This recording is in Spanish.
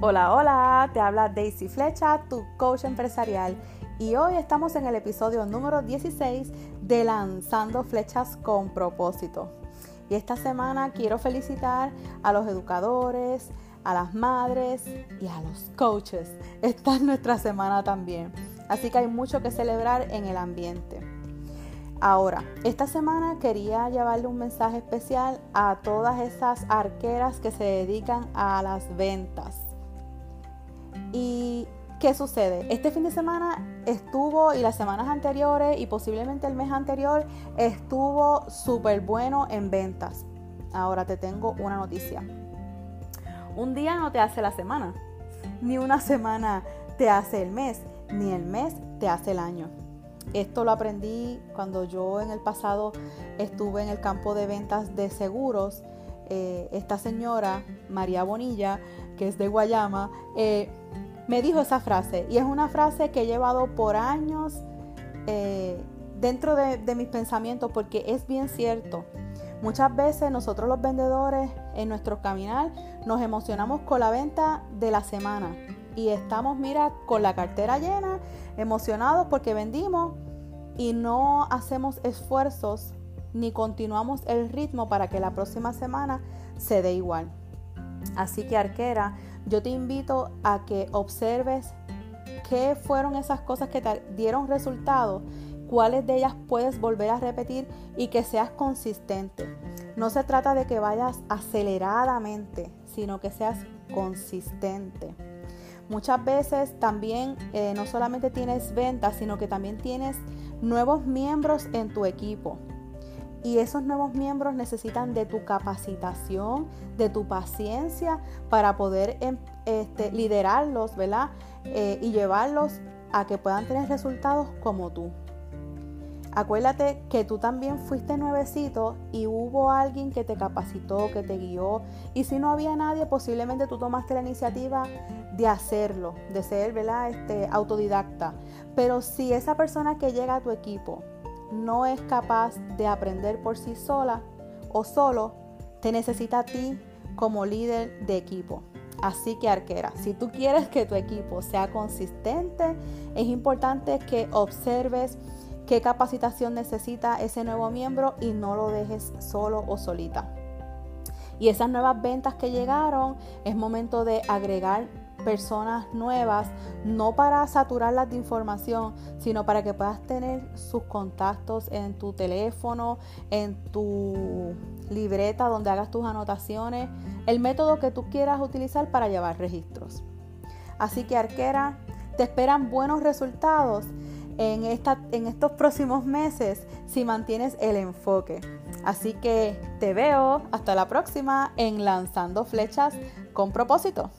Hola, hola, te habla Daisy Flecha, tu coach empresarial. Y hoy estamos en el episodio número 16 de Lanzando Flechas con propósito. Y esta semana quiero felicitar a los educadores, a las madres y a los coaches. Esta es nuestra semana también. Así que hay mucho que celebrar en el ambiente. Ahora, esta semana quería llevarle un mensaje especial a todas esas arqueras que se dedican a las ventas. ¿Y qué sucede? Este fin de semana estuvo y las semanas anteriores y posiblemente el mes anterior estuvo súper bueno en ventas. Ahora te tengo una noticia. Un día no te hace la semana, ni una semana te hace el mes, ni el mes te hace el año. Esto lo aprendí cuando yo en el pasado estuve en el campo de ventas de seguros. Eh, esta señora, María Bonilla, que es de Guayama, eh, me dijo esa frase y es una frase que he llevado por años eh, dentro de, de mis pensamientos porque es bien cierto. Muchas veces nosotros los vendedores en nuestro caminar nos emocionamos con la venta de la semana y estamos, mira, con la cartera llena, emocionados porque vendimos y no hacemos esfuerzos ni continuamos el ritmo para que la próxima semana se dé igual. Así que arquera, yo te invito a que observes qué fueron esas cosas que te dieron resultados, cuáles de ellas puedes volver a repetir y que seas consistente. No se trata de que vayas aceleradamente, sino que seas consistente. Muchas veces también eh, no solamente tienes ventas, sino que también tienes nuevos miembros en tu equipo. Y esos nuevos miembros necesitan de tu capacitación, de tu paciencia para poder em, este, liderarlos, ¿verdad? Eh, y llevarlos a que puedan tener resultados como tú. Acuérdate que tú también fuiste nuevecito y hubo alguien que te capacitó, que te guió. Y si no había nadie, posiblemente tú tomaste la iniciativa de hacerlo, de ser ¿verdad? Este, autodidacta. Pero si esa persona que llega a tu equipo no es capaz de aprender por sí sola o solo, te necesita a ti como líder de equipo. Así que arquera, si tú quieres que tu equipo sea consistente, es importante que observes qué capacitación necesita ese nuevo miembro y no lo dejes solo o solita. Y esas nuevas ventas que llegaron, es momento de agregar personas nuevas, no para saturarlas de información, sino para que puedas tener sus contactos en tu teléfono, en tu libreta donde hagas tus anotaciones, el método que tú quieras utilizar para llevar registros. Así que arquera, te esperan buenos resultados en, esta, en estos próximos meses si mantienes el enfoque. Así que te veo hasta la próxima en Lanzando Flechas con propósito.